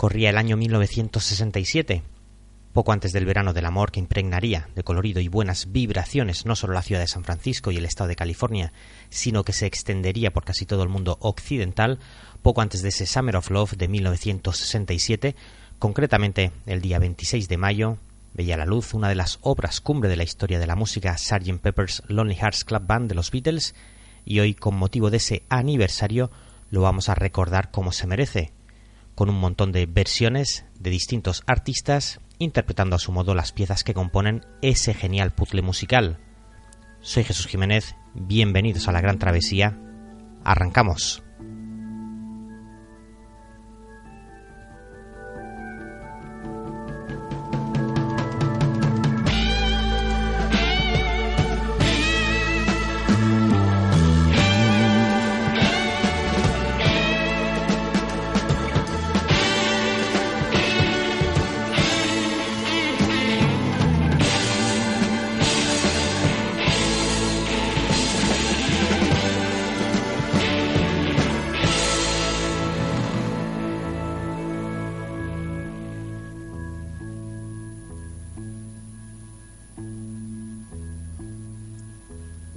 Corría el año 1967, poco antes del verano del amor que impregnaría de colorido y buenas vibraciones no solo la ciudad de San Francisco y el estado de California, sino que se extendería por casi todo el mundo occidental, poco antes de ese Summer of Love de 1967, concretamente el día 26 de mayo, veía la luz una de las obras cumbre de la historia de la música Sgt. Pepper's Lonely Hearts Club Band de los Beatles, y hoy, con motivo de ese aniversario, lo vamos a recordar como se merece, con un montón de versiones de distintos artistas interpretando a su modo las piezas que componen ese genial puzzle musical. Soy Jesús Jiménez, bienvenidos a la gran travesía. Arrancamos.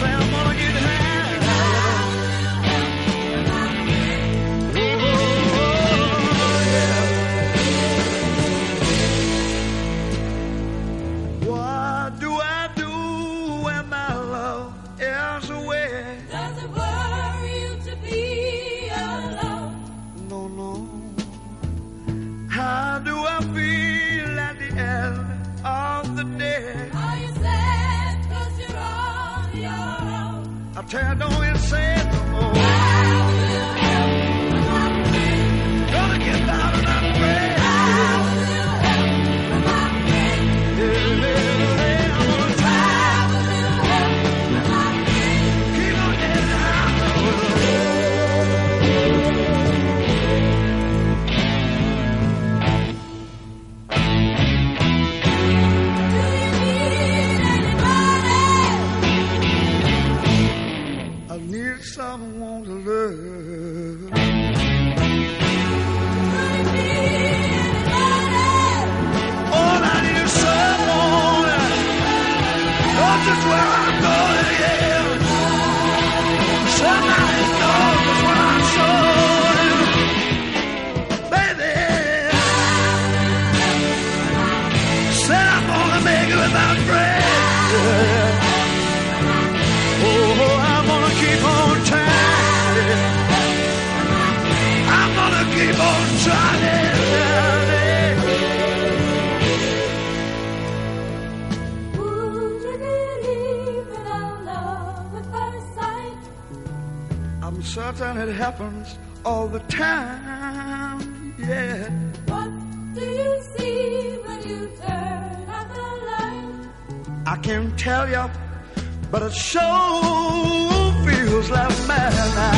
say I'm gonna get it happens all the time, yeah. What do you see when you turn out the light? I can't tell you, but it sure feels like madness.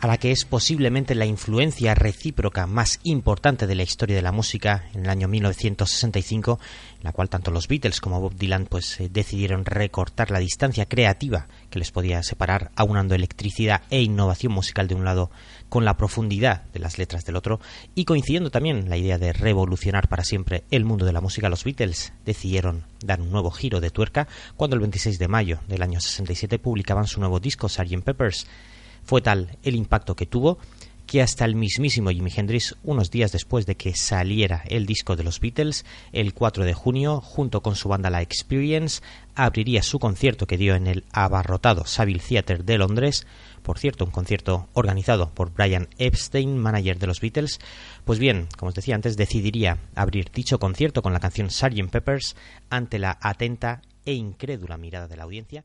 A la que es posiblemente la influencia recíproca más importante de la historia de la música en el año 1965, en la cual tanto los Beatles como Bob Dylan pues eh, decidieron recortar la distancia creativa que les podía separar, aunando electricidad e innovación musical de un lado con la profundidad de las letras del otro y coincidiendo también la idea de revolucionar para siempre el mundo de la música, los Beatles decidieron dar un nuevo giro de tuerca cuando el 26 de mayo del año 67 publicaban su nuevo disco Sgt. Peppers. Fue tal el impacto que tuvo que hasta el mismísimo Jimi Hendrix, unos días después de que saliera el disco de los Beatles, el 4 de junio, junto con su banda La Experience, abriría su concierto que dio en el abarrotado Savile Theatre de Londres, por cierto, un concierto organizado por Brian Epstein, manager de los Beatles. Pues bien, como os decía antes, decidiría abrir dicho concierto con la canción Sgt. Peppers ante la atenta e incrédula mirada de la audiencia.